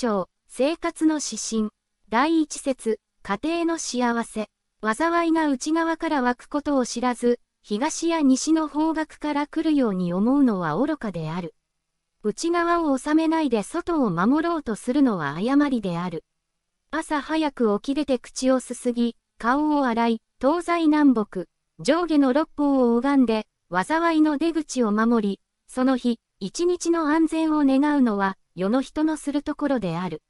章、生活の指針。第1節、家庭の幸せ。災いが内側から湧くことを知らず、東や西の方角から来るように思うのは愚かである。内側を収めないで外を守ろうとするのは誤りである。朝早く起き出て口をすすぎ、顔を洗い、東西南北、上下の六方を拝んで、災いの出口を守り、その日、一日の安全を願うのは、世の人のするところである。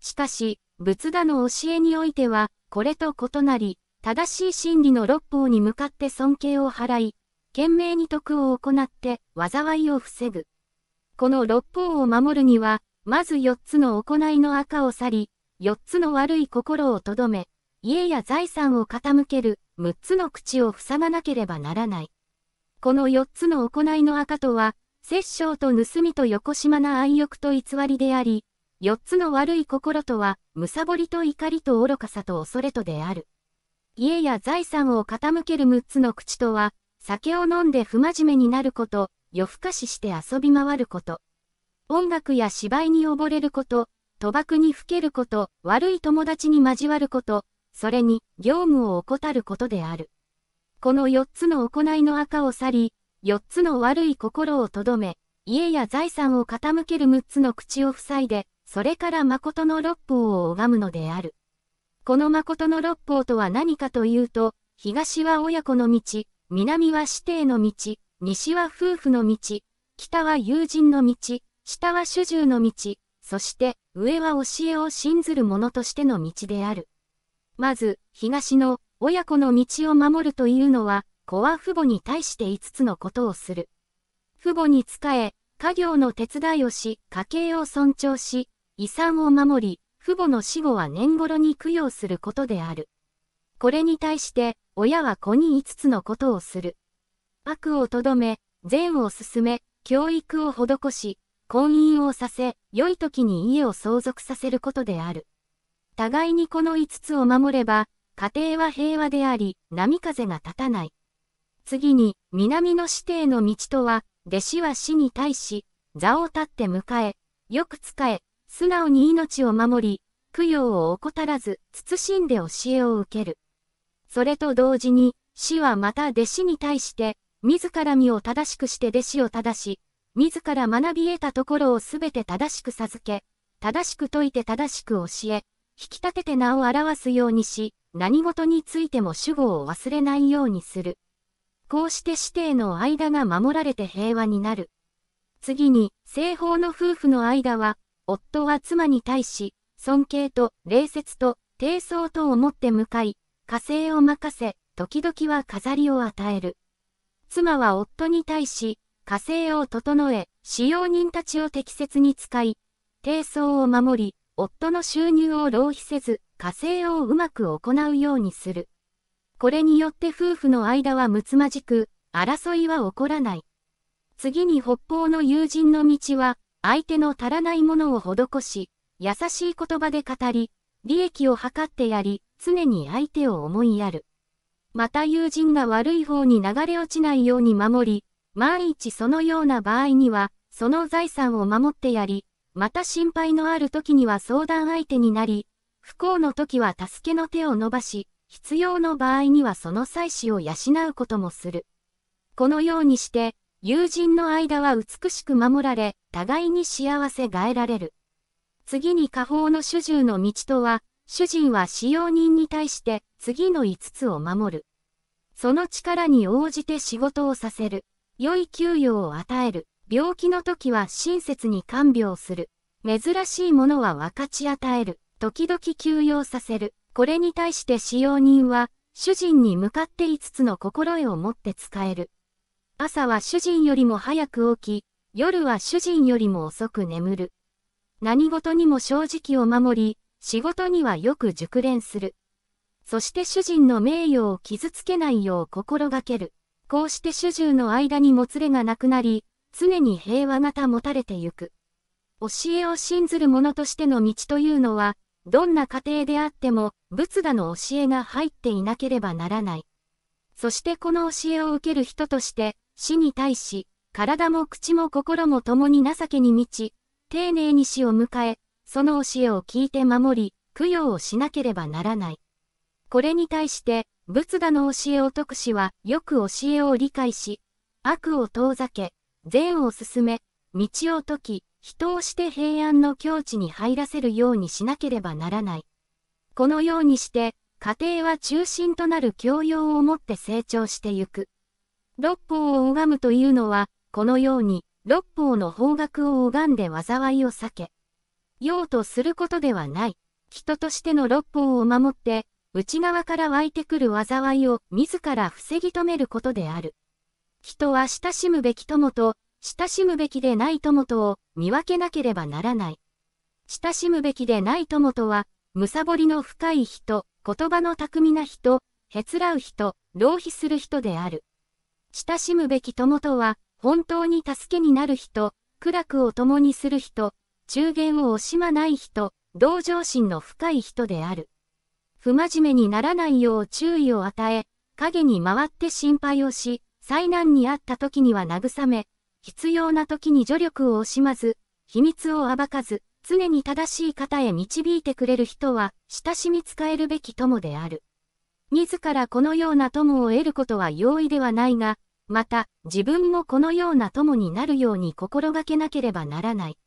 しかし、仏陀の教えにおいては、これと異なり、正しい真理の六法に向かって尊敬を払い、懸命に徳を行って災いを防ぐ。この六法を守るには、まず四つの行いの赤を去り、四つの悪い心をとどめ、家や財産を傾ける六つの口を塞がなければならない。この四つの行いの赤とは、殺生と盗みと横島な愛欲と偽りであり、四つの悪い心とは、むさぼりと怒りと愚かさと恐れとである。家や財産を傾ける六つの口とは、酒を飲んで不真面目になること、夜更かしして遊び回ること。音楽や芝居に溺れること、賭博にふけること、悪い友達に交わること、それに業務を怠ることである。この四つの行いの赤を去り、四つの悪い心をとどめ、家や財産を傾ける六つの口を塞いで、それから誠の六法を拝むのである。この誠の六法とは何かというと、東は親子の道、南は師弟の道、西は夫婦の道、北は友人の道、下は主従の道、そして上は教えを信ずる者としての道である。まず、東の親子の道を守るというのは、子は父母に対して5つのことをする。父母に仕え、家業の手伝いをし、家計を尊重し、遺産を守り、父母の死後は年頃に供養することである。これに対して、親は子に5つのことをする。悪をとどめ、善を進め、教育を施し、婚姻をさせ、良い時に家を相続させることである。互いにこの5つを守れば、家庭は平和であり、波風が立たない。次に、南の師弟の道とは、弟子は死に対し、座を立って迎え、よく使え、素直に命を守り、供養を怠らず、慎んで教えを受ける。それと同時に、死はまた弟子に対して、自ら身を正しくして弟子を正し、自ら学び得たところをすべて正しく授け、正しく説いて正しく教え、引き立てて名を表すようにし、何事についても主語を忘れないようにする。こうして師弟の間が守られて平和になる。次に、西方の夫婦の間は、夫は妻に対し、尊敬と礼節と低層と思って向かい、火星を任せ、時々は飾りを与える。妻は夫に対し、火星を整え、使用人たちを適切に使い、低層を守り、夫の収入を浪費せず、火星をうまく行うようにする。これによって夫婦の間はむつまじく、争いは起こらない。次に北方の友人の道は、相手の足らないものを施し、優しい言葉で語り、利益を図ってやり、常に相手を思いやる。また友人が悪い方に流れ落ちないように守り、万一そのような場合には、その財産を守ってやり、また心配のある時には相談相手になり、不幸の時は助けの手を伸ばし、必要の場合にはその妻子を養うこともする。このようにして、友人の間は美しく守られ、互いに幸せがえられる。次に下方の主従の道とは、主人は使用人に対して次の5つを守る。その力に応じて仕事をさせる。良い給与を与える。病気の時は親切に看病する。珍しいものは分かち与える。時々休養させる。これに対して使用人は、主人に向かって5つの心得を持って使える。朝は主人よりも早く起き、夜は主人よりも遅く眠る。何事にも正直を守り、仕事にはよく熟練する。そして主人の名誉を傷つけないよう心がける。こうして主従の間にもつれがなくなり、常に平和が保たれてゆく。教えを信ずる者としての道というのは、どんな家庭であっても、仏陀の教えが入っていなければならない。そしてこの教えを受ける人として、死に対し、体も口も心も共に情けに満ち、丁寧に死を迎え、その教えを聞いて守り、供養をしなければならない。これに対して、仏陀の教えを説くしは、よく教えを理解し、悪を遠ざけ、善を進め、道を解き、人をして平安の境地に入らせるようにしなければならない。このようにして、家庭は中心となる教養をもって成長してゆく。六法を拝むというのは、このように、六法の方角を拝んで災いを避け、用とすることではない。人としての六法を守って、内側から湧いてくる災いを自ら防ぎ止めることである。人は親しむべき友と、親しむべきでない友とを見分けなければならない。親しむべきでない友とは、むさぼりの深い人、言葉の巧みな人、へつらう人、浪費する人である。親しむべき友とは、本当に助けになる人、苦楽を共にする人、中言を惜しまない人、同情心の深い人である。不真面目にならないよう注意を与え、影に回って心配をし、災難にあった時には慰め、必要な時に助力を惜しまず、秘密を暴かず、常に正しい方へ導いてくれる人は、親しみ使えるべき友である。自らこのような友を得ることは容易ではないが、また、自分もこのような友になるように心がけなければならない。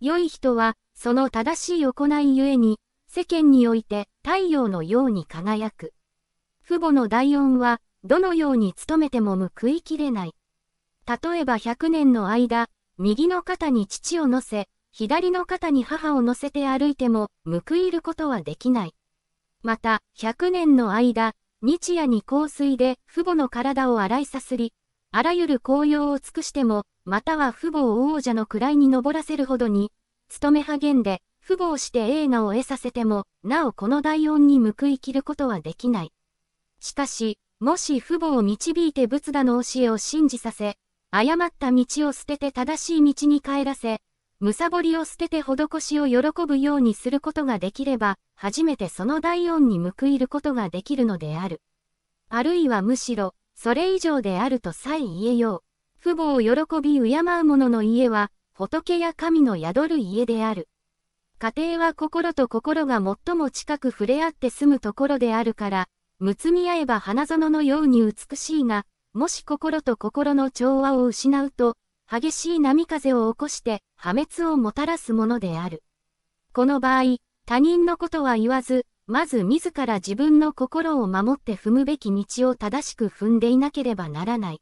良い人は、その正しい行いゆえに、世間において太陽のように輝く。父母の大恩は、どのように努めても報いきれない。例えば100年の間、右の肩に父を乗せ、左の肩に母を乗せて歩いても報いることはできない。また、100年の間、日夜に香水で父母の体を洗いさすり、あらゆる紅葉を尽くしても、または父母を王者の位に登らせるほどに、勤め励んで、父母をして映画を得させても、なおこの大恩に報いきることはできない。しかし、もし父母を導いて仏陀の教えを信じさせ、誤った道を捨てて正しい道に帰らせ、むさぼりを捨てて施しを喜ぶようにすることができれば、初めてその大恩に報いることができるのである。あるいはむしろ、それ以上であるとさえ言えよう。父母を喜び敬う者の家は、仏や神の宿る家である。家庭は心と心が最も近く触れ合って住むところであるから、むつみ合えば花園のように美しいが、もし心と心の調和を失うと、激しい波風を起こして破滅をもたらすものである。この場合、他人のことは言わず、まず自ら自分の心を守って踏むべき道を正しく踏んでいなければならない。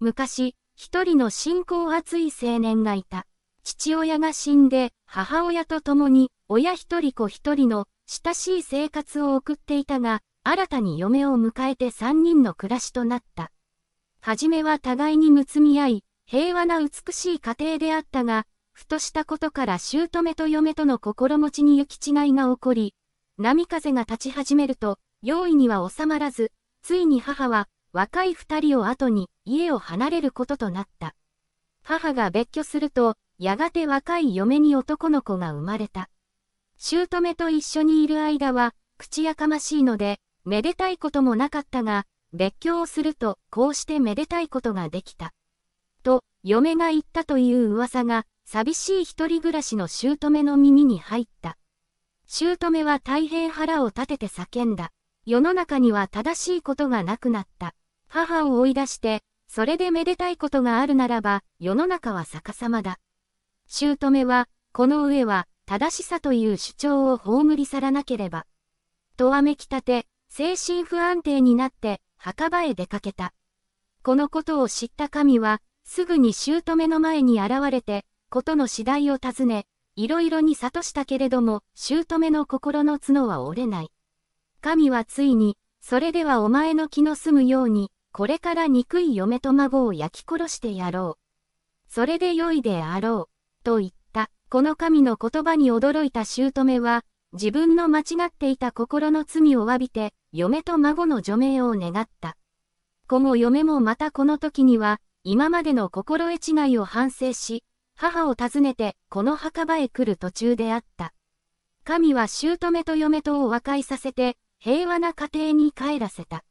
昔、一人の信仰熱い青年がいた。父親が死んで、母親と共に、親一人子一人の親しい生活を送っていたが、新たに嫁を迎えて三人の暮らしとなった。はじめは互いにむつみ合い、平和な美しい家庭であったが、ふとしたことから姑と嫁との心持ちに行き違いが起こり、波風が立ち始めると、用意には収まらず、ついに母は若い二人を後に家を離れることとなった。母が別居すると、やがて若い嫁に男の子が生まれた。姑と一緒にいる間は、口やかましいので、めでたいこともなかったが、別居をすると、こうしてめでたいことができた。と、嫁が言ったという噂が、寂しい一人暮らしの姑の耳に入った。姑は大変腹を立てて叫んだ。世の中には正しいことがなくなった。母を追い出して、それでめでたいことがあるならば、世の中は逆さまだ。姑は、この上は、正しさという主張を葬り去らなければ。とわめきたて、精神不安定になって、墓場へ出かけた。このことを知った神は、すぐに姑の前に現れて、ことの次第を尋ね、いろいろに諭したけれども、姑の心の角は折れない。神はついに、それではお前の気の済むように、これから憎い嫁と孫を焼き殺してやろう。それで良いであろう。と言った。この神の言葉に驚いた姑は、自分の間違っていた心の罪を詫びて、嫁と孫の除名を願った。子も嫁もまたこの時には、今までの心得違いを反省し、母を訪ねて、この墓場へ来る途中であった。神は姑と嫁とを和解させて、平和な家庭に帰らせた。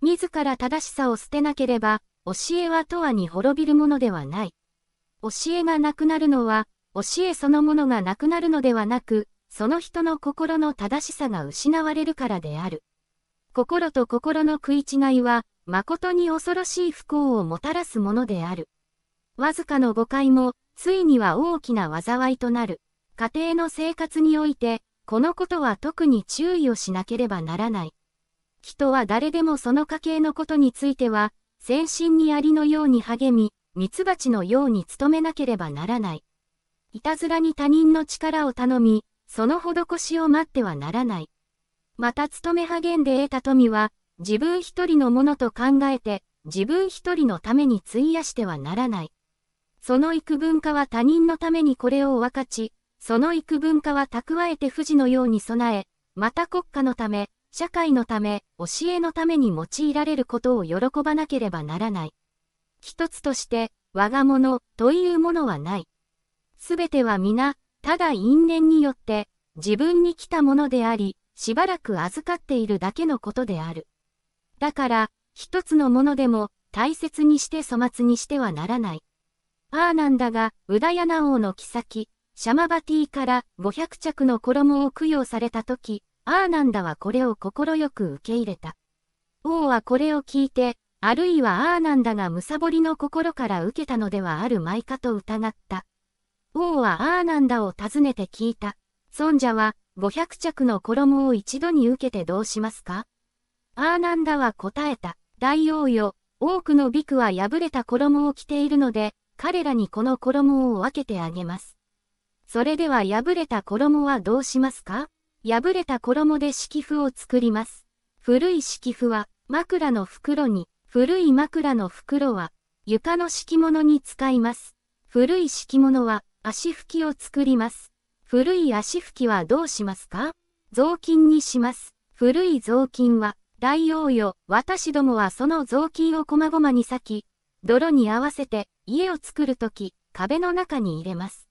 自ら正しさを捨てなければ、教えは永遠に滅びるものではない。教えがなくなるのは、教えそのものがなくなるのではなく、その人の心の正しさが失われるからである。心と心の食い違いは、誠に恐ろしい不幸をもたらすものである。わずかの誤解も、ついには大きな災いとなる。家庭の生活において、このことは特に注意をしなければならない。人は誰でもその家系のことについては、先進にありのように励み、ミツバチのように努めなければならない。いたずらに他人の力を頼み、その施しを待ってはならない。また勤め励んで得た富は、自分一人のものと考えて、自分一人のために費やしてはならない。その幾分化は他人のためにこれを分かち、その幾分化は蓄えて富士のように備え、また国家のため、社会のため、教えのために用いられることを喜ばなければならない。一つとして、我が物というものはない。すべては皆、ただ因縁によって、自分に来たものであり、しばらく預かっているだけのことである。だから、一つのものでも、大切にして粗末にしてはならない。アーナンダが、ウダヤナ王の妃、シャマバティから500着の衣を供養されたとき、アーナンダはこれを快く受け入れた。王はこれを聞いて、あるいはアーナンダがむさぼりの心から受けたのではあるまいかと疑った。王はアーナンダを訪ねて聞いた。尊者は500着の衣を一度に受けてどうしますか？アーナンダは答えた。大王よ、多くのビクは破れた衣を着ているので、彼らにこの衣を分けてあげます。それでは破れた衣はどうしますか？破れた衣で敷布を作ります。古い敷布は枕の袋に古い枕の袋は、床の敷物に使います。古い敷物は、足拭きを作ります。古い足拭きはどうしますか？雑巾にします。古い雑巾は、大王よ、私どもはその雑巾をこまごまに裂き、泥に合わせて、家を作るとき、壁の中に入れます。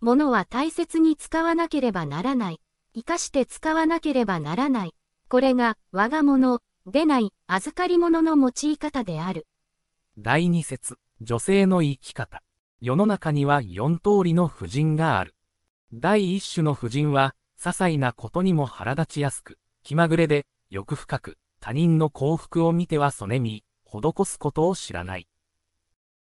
物は大切に使わなければならない。生かして使わなければならない。これが、我が物、出ない預かり物の用い方である。第二節、女性の生き方。世の中には四通りの婦人がある。第一種の婦人は、些細なことにも腹立ちやすく、気まぐれで、欲深く、他人の幸福を見てはそねみ、施すことを知らない。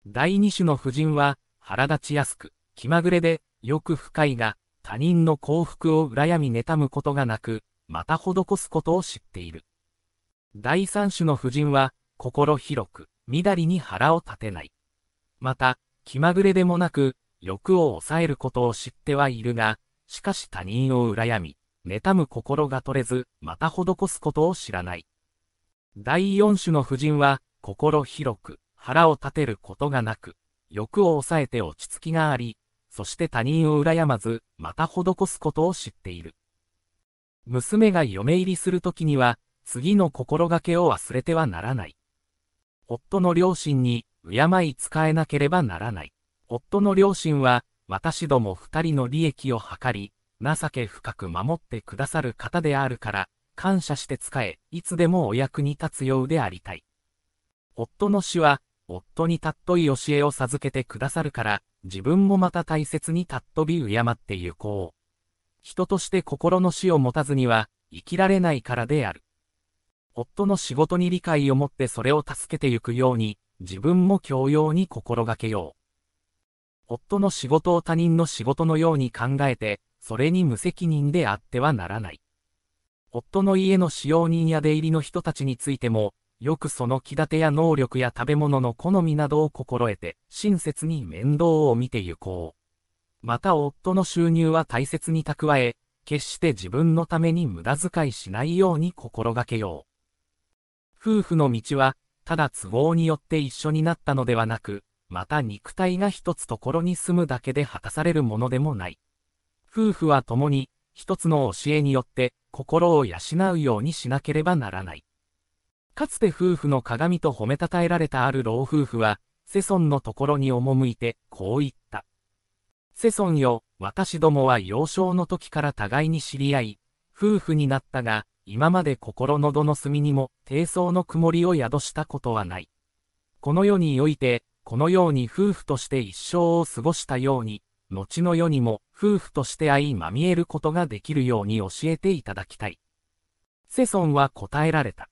第二種の婦人は、腹立ちやすく、気まぐれで、欲深いが、他人の幸福を羨み妬むことがなく、また施すことを知っている。第三種の婦人は、心広く、みだりに腹を立てない。また、気まぐれでもなく、欲を抑えることを知ってはいるが、しかし他人を羨み、妬む心が取れず、また施すことを知らない。第四種の婦人は、心広く、腹を立てることがなく、欲を抑えて落ち着きがあり、そして他人を羨まず、また施すことを知っている。娘が嫁入りするときには、次の心がけを忘れてはならない。夫の両親に、敬い使えなければならない。夫の両親は、私ども二人の利益を図り、情け深く守ってくださる方であるから、感謝して使え、いつでもお役に立つようでありたい。夫の死は、夫に尊い教えを授けてくださるから、自分もまた大切に尊び敬って行こう。人として心の死を持たずには、生きられないからである。夫の仕事に理解を持ってそれを助けてゆくように、自分も教養に心がけよう。夫の仕事を他人の仕事のように考えて、それに無責任であってはならない。夫の家の使用人や出入りの人たちについても、よくその気立てや能力や食べ物の好みなどを心得て、親切に面倒を見て行こう。また夫の収入は大切に蓄え、決して自分のために無駄遣いしないように心がけよう。夫婦の道は、ただ都合によって一緒になったのではなく、また肉体が一つところに住むだけで果たされるものでもない。夫婦は共に、一つの教えによって心を養うようにしなければならない。かつて夫婦の鏡と褒めたたえられたある老夫婦は、セソンのところに赴いて、こう言った。セソンよ、私どもは幼少の時から互いに知り合い、夫婦になったが、今まで心のどの隅にも低層の曇りを宿したことはない。この世において、このように夫婦として一生を過ごしたように、後の世にも夫婦として相まみえることができるように教えていただきたい。セソンは答えられた。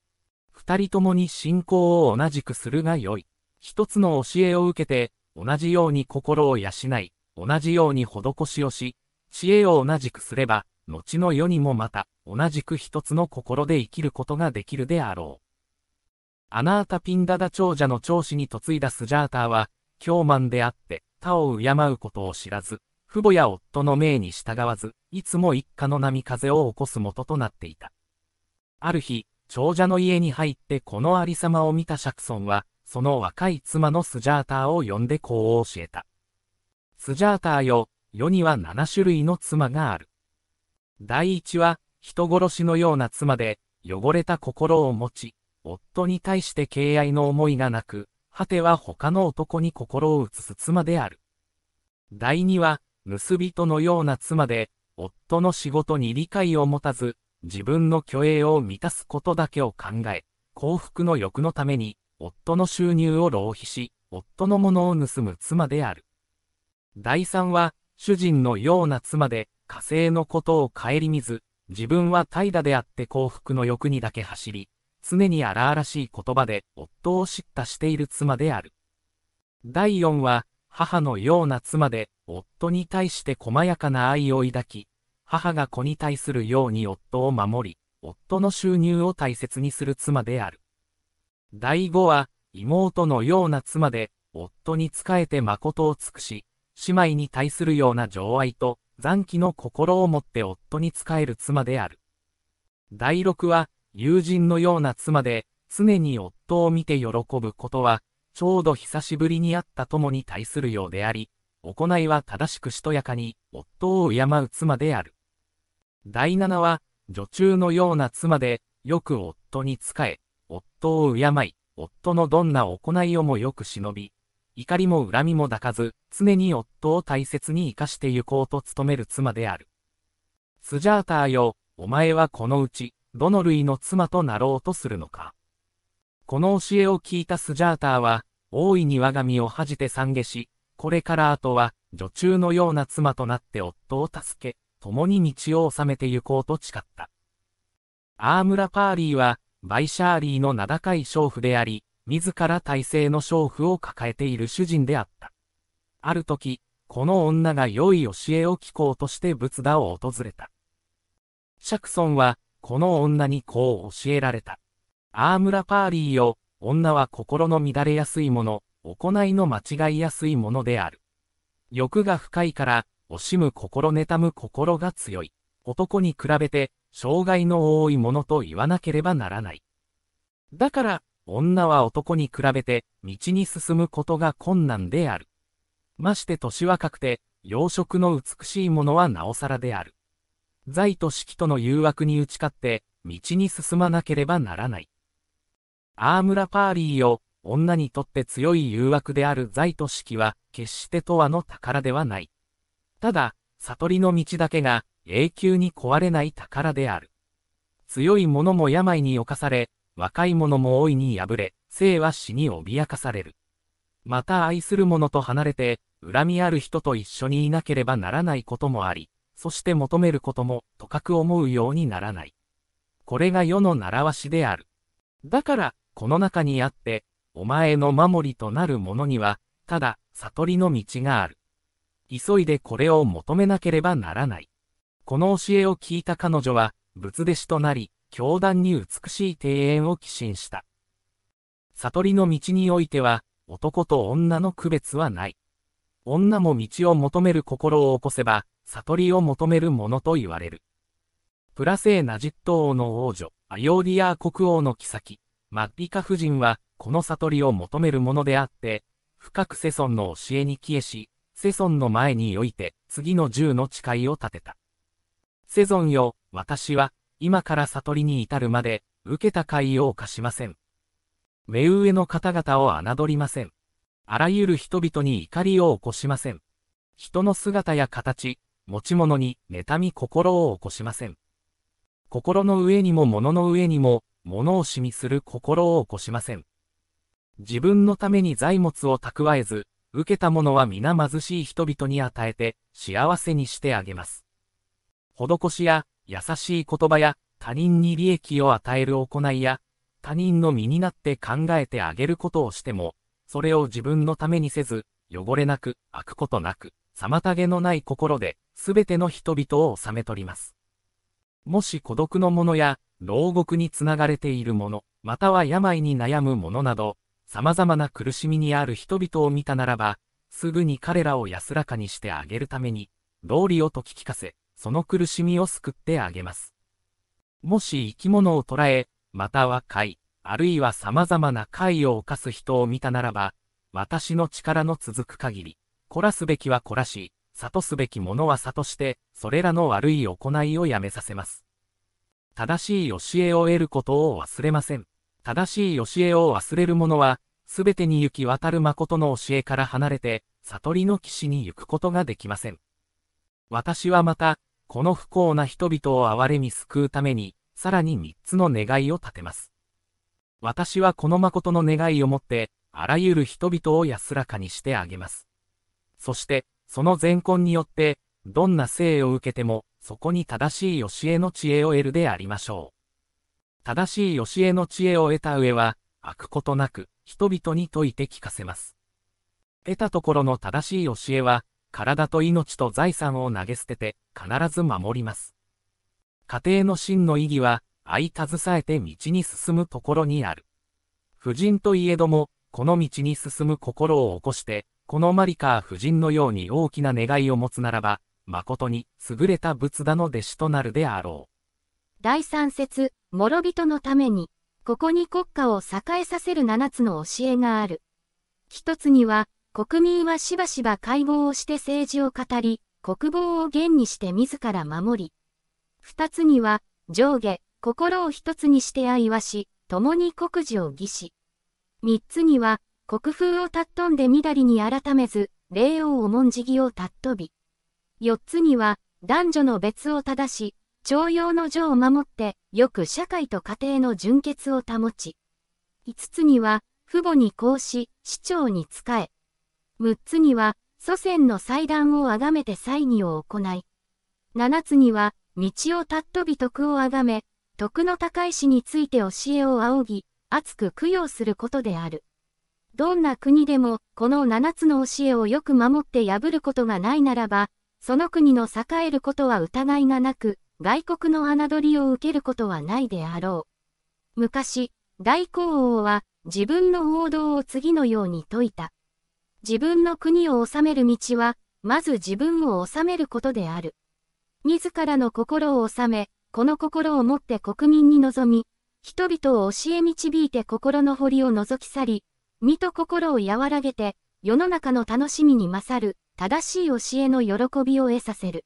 二人ともに信仰を同じくするがよい。一つの教えを受けて、同じように心を養い、同じように施しをし、知恵を同じくすれば、後の世にもまた、同じく一つの心で生きることができるであろう。アナータ・ピンダダ長者の長子に嫁いだスジャーターは、狂慢であって、他を敬うことを知らず、父母や夫の命に従わず、いつも一家の波風を起こす元となっていた。ある日、長者の家に入ってこのありさまを見たシャクソンは、その若い妻のスジャーターを呼んでこう教えた。スジャーターよ、世には7種類の妻がある。第一は、人殺しのような妻で、汚れた心を持ち、夫に対して敬愛の思いがなく、果ては他の男に心を移す妻である。第二は、盗人のような妻で、夫の仕事に理解を持たず、自分の虚栄を満たすことだけを考え、幸福の欲のために、夫の収入を浪費し、夫のものを盗む妻である。第三は、主人のような妻で、火星のことを顧みず、自分は怠惰であって幸福の欲にだけ走り、常に荒々しい言葉で夫を叱咤している妻である。第4は、母のような妻で、夫に対して細やかな愛を抱き、母が子に対するように夫を守り、夫の収入を大切にする妻である。第5は、妹のような妻で、夫に仕えて誠を尽くし、姉妹に対するような情愛と残機の心を持って夫に仕える妻である。第6は、友人のような妻で、常に夫を見て喜ぶことは、ちょうど久しぶりに会った友に対するようであり、行いは正しくしとやかに、夫を敬う妻である。第7は、女中のような妻で、よく夫に仕え、夫を敬い、夫のどんな行いをもよく忍び、怒りも恨みも抱かず、常に夫を大切に生かして行こうと努める妻である。スジャーターよ、お前はこのうち、どの類の妻となろうとするのか。この教えを聞いたスジャーターは、大いに我が身を恥じて懺悔し、これから後は、女中のような妻となって夫を助け、共に道を修めて行こうと誓った。アームラ・パーリーは、バイシャーリーの名高い娼婦であり、自ら大勢の娼婦を抱えている主人であった。ある時、この女が良い教えを聞こうとして仏陀を訪れた。釈尊は、この女にこう教えられた。アームラパーリーよ、女は心の乱れやすいもの、行いの間違いやすいものである。欲が深いから、惜しむ心妬む心が強い。男に比べて、障害の多いものと言わなければならない。だから、女は男に比べて、道に進むことが困難である。まして年若くて、養殖の美しいものはなおさらである。財と式との誘惑に打ち勝って、道に進まなければならない。アームラパーリーよ、女にとって強い誘惑である財と式は、決して永遠の宝ではない。ただ、悟りの道だけが、永久に壊れない宝である。強い者も病に侵され、若い者も大いに敗れ、生は死に脅かされる。また愛する者と離れて、恨みある人と一緒にいなければならないこともあり、そして求めることも、とかく思うようにならない。これが世の習わしである。だから、この中にあって、お前の守りとなる者には、ただ、悟りの道がある。急いでこれを求めなければならない。この教えを聞いた彼女は、仏弟子となり、教団に美しい庭園を寄進した。悟りの道においては、男と女の区別はない。女も道を求める心を起こせば、悟りを求めるものと言われる。プラセーナジット王の王女、アヨーディアー国王の妃、マッリカ夫人は、この悟りを求めるものであって、深くセソンの教えに帰依し、セソンの前において、次の銃の誓いを立てた。セゾンよ、私は、今から悟りに至るまで、受けた会を犯しません。目上の方々を侮りません。あらゆる人々に怒りを起こしません。人の姿や形、持ち物に妬み心を起こしません。心の上にも物の上にも、物をしみする心を起こしません。自分のために財物を蓄えず、受けたものは皆貧しい人々に与えて幸せにしてあげます。施しや優しい言葉や他人に利益を与える行いや他人の身になって考えてあげることをしても、それを自分のためにせず、汚れなく、開くことなく、妨げのない心で、すべての人々を収め取ります。もし孤独の者や、牢獄につながれている者、または病に悩む者など、様々な苦しみにある人々を見たならば、すぐに彼らを安らかにしてあげるために、道理を解き聞かせ、その苦しみを救ってあげます。もし生き物を捉え、または貝、あるいは様々な貝を犯す人を見たならば、私の力の続く限り、凝らすべきは凝らし、悟すべきものは悟して、それらの悪い行いをやめさせます。正しい教えを得ることを忘れません。正しい教えを忘れる者は、すべてに行き渡る誠の教えから離れて、悟りの岸に行くことができません。私はまた、この不幸な人々を憐れみ救うために、さらに三つの願いを立てます。私はこの誠の願いをもって、あらゆる人々を安らかにしてあげます。そして、その善根によって、どんな生を受けても、そこに正しい教えの知恵を得るでありましょう。正しい教えの知恵を得た上は、開くことなく、人々に説いて聞かせます。得たところの正しい教えは、体と命と財産を投げ捨てて、必ず守ります。家庭の真の意義は、相携えて道に進むところにある。夫人といえども、この道に進む心を起こして、このマリカー夫人のように大きな願いを持つならば、誠に優れた仏陀の弟子となるであろう。第三節、諸人のために、ここに国家を栄えさせる七つの教えがある。一つには、国民はしばしば会合をして政治を語り、国防を厳にして自ら守り。二つには、上下、心を一つにして愛はし、共に国事を儀し。三つには、国風を尊んでみだりに改めず、礼を重んじぎを尊び。四つには、男女の別を正し、徴用の女を守って、よく社会と家庭の純潔を保ち。五つには、父母に公し、市長に仕え。六つには、祖先の祭壇をあがめて祭儀を行い。七つには、道を尊び徳をあがめ、徳の高い死について教えを仰ぎ、熱く供養することである。どんな国でも、この七つの教えをよく守って破ることがないならば、その国の栄えることは疑いがなく、外国の侮りを受けることはないであろう。昔、大皇王は自分の王道を次のように説いた。自分の国を治める道は、まず自分を治めることである。自らの心を治め、この心をもって国民に臨み、人々を教え導いて心の堀を覗き去り、身と心を和らげて、世の中の楽しみに勝る、正しい教えの喜びを得させる。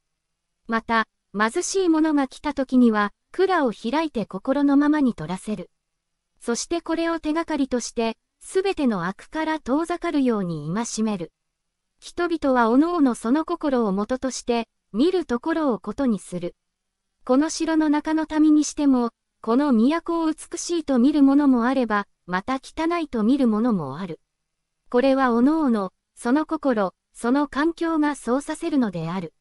また、貧しい者が来た時には、蔵を開いて心のままに取らせる。そしてこれを手がかりとして、すべての悪から遠ざかるように戒める。人々はおのおのその心をもととして、見るところをことにする。この城の中の民にしても、この都を美しいと見るものもあれば、また汚いと見るものもある。これはおのおの、その心、その環境がそうさせるのである。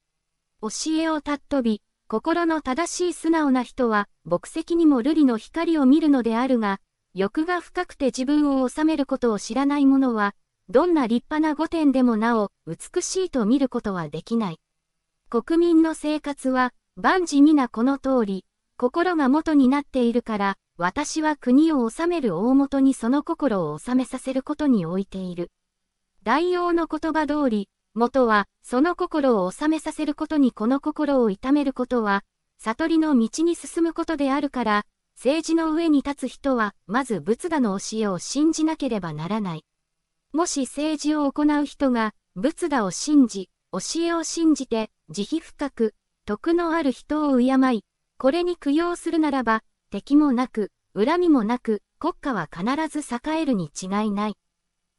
教えを尊び、心の正しい素直な人は、牧石にも瑠璃の光を見るのであるが、欲が深くて自分を治めることを知らない者は、どんな立派な御殿でもなお、美しいと見ることはできない。国民の生活は、万事皆この通り、心が元になっているから、私は国を治める大元にその心を治めさせることに置いている。大王の言葉通り、元は、その心を治めさせることにこの心を痛めることは、悟りの道に進むことであるから、政治の上に立つ人は、まず仏陀の教えを信じなければならない。もし政治を行う人が、仏陀を信じ、教えを信じて、慈悲深く、徳のある人を敬い、これに供養するならば、敵もなく、恨みもなく、国家は必ず栄えるに違いない。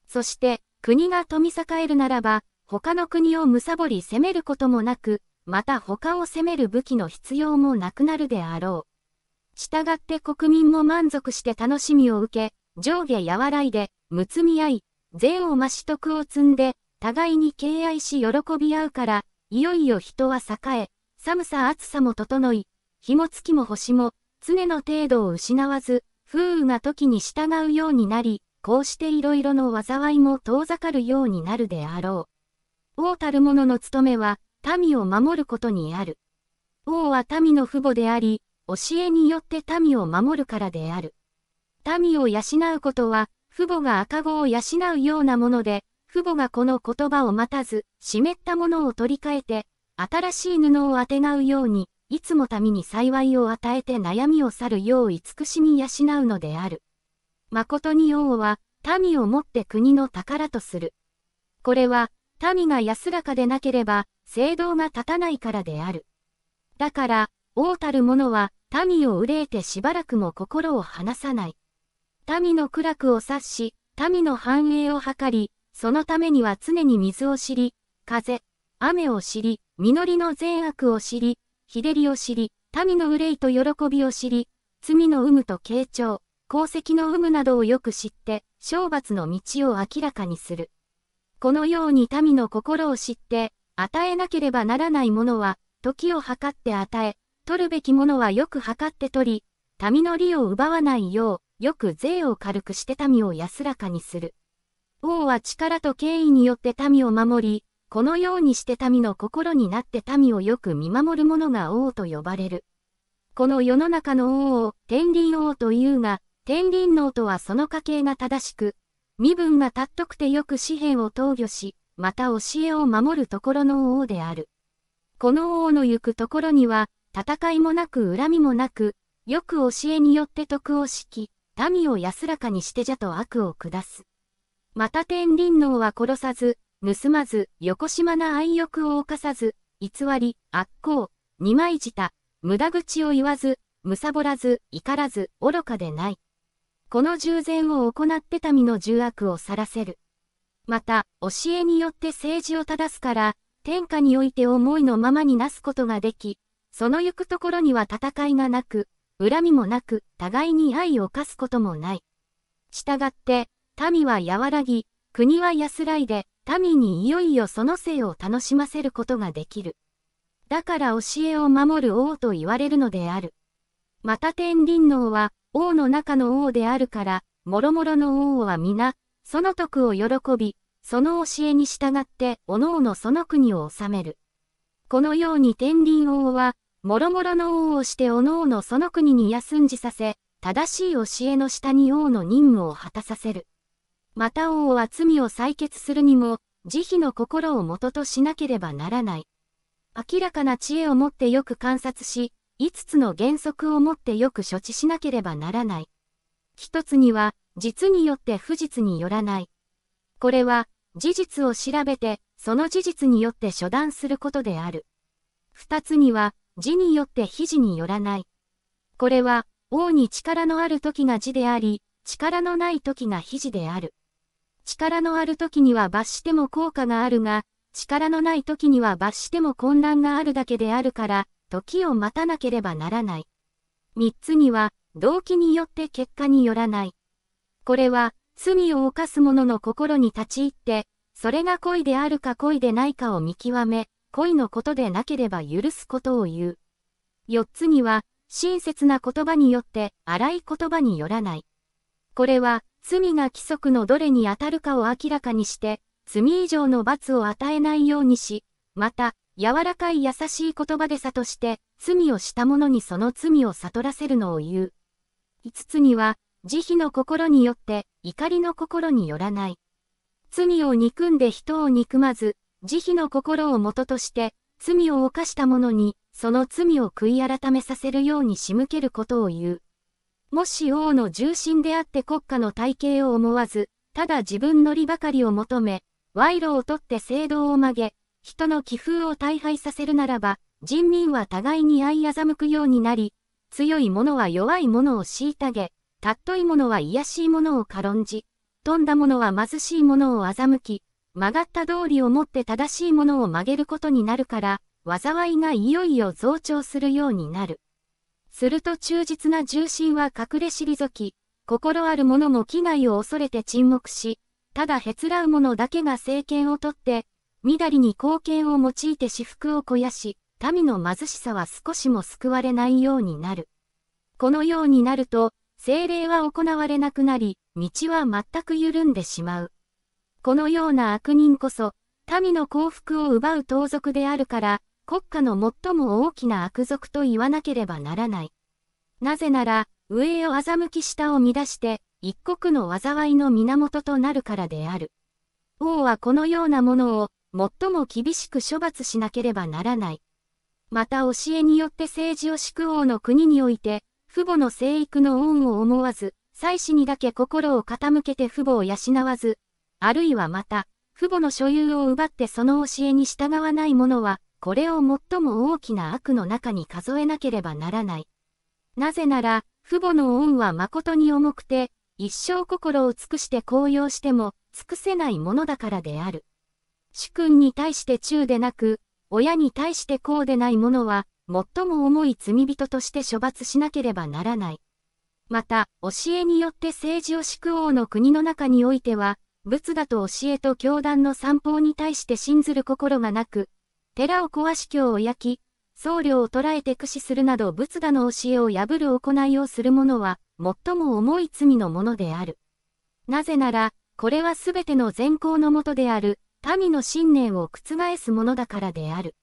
そして、国が富栄えるならば、他の国を貪り攻めることもなく、また他を攻める武器の必要もなくなるであろう。従って国民も満足して楽しみを受け、上下和らいで、むつみ合い、善を増し徳を積んで、互いに敬愛し喜び合うから、いよいよ人は栄え、寒さ暑さも整い、日も月も星も、常の程度を失わず、風雨が時に従うようになり、こうしていろいろの災いも遠ざかるようになるであろう。王たる者の務めは、民を守ることにある。王は民の父母であり、教えによって民を守るからである。民を養うことは、父母が赤子を養うようなもので、父母がこの言葉を待たず、湿ったものを取り替えて、新しい布をあてがうように、いつも民に幸いを与えて悩みを去るよう慈しみ養うのである。誠に王は、民をもって国の宝とする。これは、民が安らかでなければ、聖堂が立たないからである。だから、王たる者は、民を憂えてしばらくも心を離さない。民の苦楽を察し、民の繁栄を図り、そのためには常に水を知り、風、雨を知り、実りの善悪を知り、日照りを知り、民の憂いと喜びを知り、罪の有無と傾聴、功績の有無などをよく知って、懲罰の道を明らかにする。このように民の心を知って、与えなければならないものは、時を計って与え、取るべきものはよく計って取り、民の利を奪わないよう、よく税を軽くして民を安らかにする。王は力と権威によって民を守り、このようにして民の心になって民をよく見守る者が王と呼ばれる。この世の中の王を天輪王というが、天輪王とはその家系が正しく、身分が尊くてよく紙幣を投御し、また教えを守るところの王である。この王の行くところには、戦いもなく恨みもなく、よく教えによって徳を敷き、民を安らかにしてじゃと悪を下す。また天輪王は殺さず、盗まず、横島な愛欲を犯さず、偽り、悪行、二枚舌、無駄口を言わず、むさぼらず、怒らず、愚かでない。この従前を行って民の重悪を去らせる。また、教えによって政治を正すから、天下において思いのままになすことができ、その行くところには戦いがなく、恨みもなく、互いに愛を犯すこともない。したがって、民は和らぎ、国は安らいで、民にいよいよその生を楽しませることができる。だから教えを守る王と言われるのである。また天輪王は王の中の王であるから、もろもろの王は皆、その徳を喜び、その教えに従って各々その国を治める。このように天輪王は、もろもろの王をして各々その国に休んじさせ、正しい教えの下に王の任務を果たさせる。また王は罪を採決するにも、慈悲の心をもとしなければならない。明らかな知恵をもってよく観察し、五つの原則をもってよく処置しなければならない。一つには、実によって不実によらない。これは、事実を調べて、その事実によって処断することである。二つには、字によって非字によらない。これは、王に力のある時が字であり、力のない時が非字である。力のある時には罰しても効果があるが、力のない時には罰しても混乱があるだけであるから、時を待たなければならない。三つには、動機によって結果によらない。これは、罪を犯す者の心に立ち入って、それが恋であるか恋でないかを見極め、恋のことでなければ許すことを言う。四つには、親切な言葉によって、荒い言葉によらない。これは、罪が規則のどれに当たるかを明らかにして、罪以上の罰を与えないようにし、また、柔らかい優しい言葉で諭して、罪をした者にその罪を悟らせるのを言う。五つには、慈悲の心によって、怒りの心によらない。罪を憎んで人を憎まず、慈悲の心をもととして、罪を犯した者に、その罪を悔い改めさせるように仕向けることを言う。もし王の重心であって国家の体系を思わず、ただ自分の利ばかりを求め、賄賂を取って制度を曲げ、人の気風を大敗させるならば、人民は互いに相欺くようになり、強い者は弱い者を虐げ、たっとい者は卑しい者を軽んじ、富んだ者は貧しい者を欺き、曲がった道理をもって正しい者を曲げることになるから、災いがいよいよ増長するようになる。すると忠実な重心は隠れ退き、心ある者も危害を恐れて沈黙し、ただへつらう者だけが政権をとって、みだりに貢献を用いて私腹を肥やし、民の貧しさは少しも救われないようになる。このようになると、精霊は行われなくなり、道は全く緩んでしまう。このような悪人こそ、民の幸福を奪う盗賊であるから、国家の最も大きな悪賊と言わなければならない。なぜなら、上を欺き下を乱して、一国の災いの源となるからである。王はこのようなものを、最も厳しく処罰しなければならない。また教えによって政治を敷く王の国において、父母の生育の恩を思わず、妻子にだけ心を傾けて父母を養わず、あるいはまた、父母の所有を奪ってその教えに従わない者は、これを最も大きな悪の中に数えなければならない。なぜなら、父母の恩は誠に重くて、一生心を尽くして高揚しても、尽くせないものだからである。主君に対して中でなく、親に対してこうでない者は、最も重い罪人として処罰しなければならない。また、教えによって政治を敷く王の国の中においては、仏だと教えと教団の散歩に対して信ずる心がなく、寺を壊し教を焼き、僧侶を捕らえて駆使するなど仏陀の教えを破る行いをする者は、最も重い罪のものである。なぜなら、これはすべての善行のもとである、民の信念を覆すものだからである。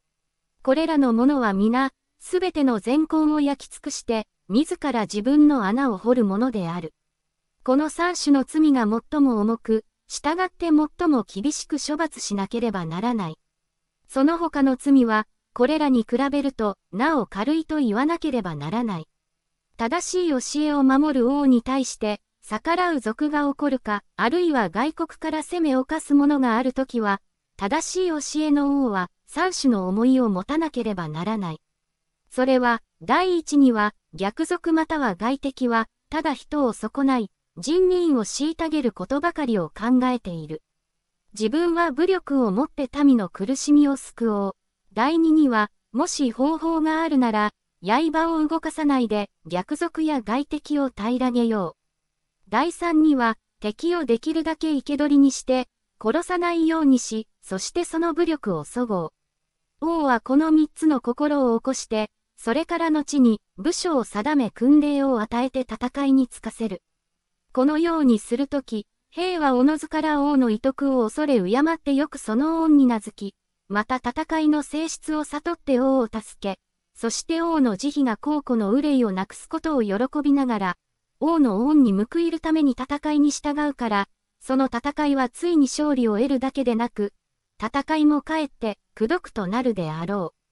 これらの者は皆、すべての善行を焼き尽くして、自ら自分の穴を掘るものである。この三種の罪が最も重く、従って最も厳しく処罰しなければならない。その他の罪は、これらに比べると、なお軽いと言わなければならない。正しい教えを守る王に対して、逆らう賊が起こるか、あるいは外国から攻めを犯す者があるときは、正しい教えの王は、三種の思いを持たなければならない。それは、第一には、逆賊または外敵は、ただ人を損ない、人民を虐げることばかりを考えている。自分は武力を持って民の苦しみを救おう。第二には、もし方法があるなら、刃を動かさないで、逆賊や外敵を平らげよう。第三には、敵をできるだけ生け捕りにして、殺さないようにし、そしてその武力をそごう。王はこの三つの心を起こして、それから後に武将を定め訓令を与えて戦いにつかせる。このようにするとき、兵はおのずから王の遺徳を恐れ敬ってよくその恩に名付き、また戦いの性質を悟って王を助け、そして王の慈悲が皇庫の憂いをなくすことを喜びながら、王の恩に報いるために戦いに従うから、その戦いはついに勝利を得るだけでなく、戦いもかえって、苦毒となるであろう。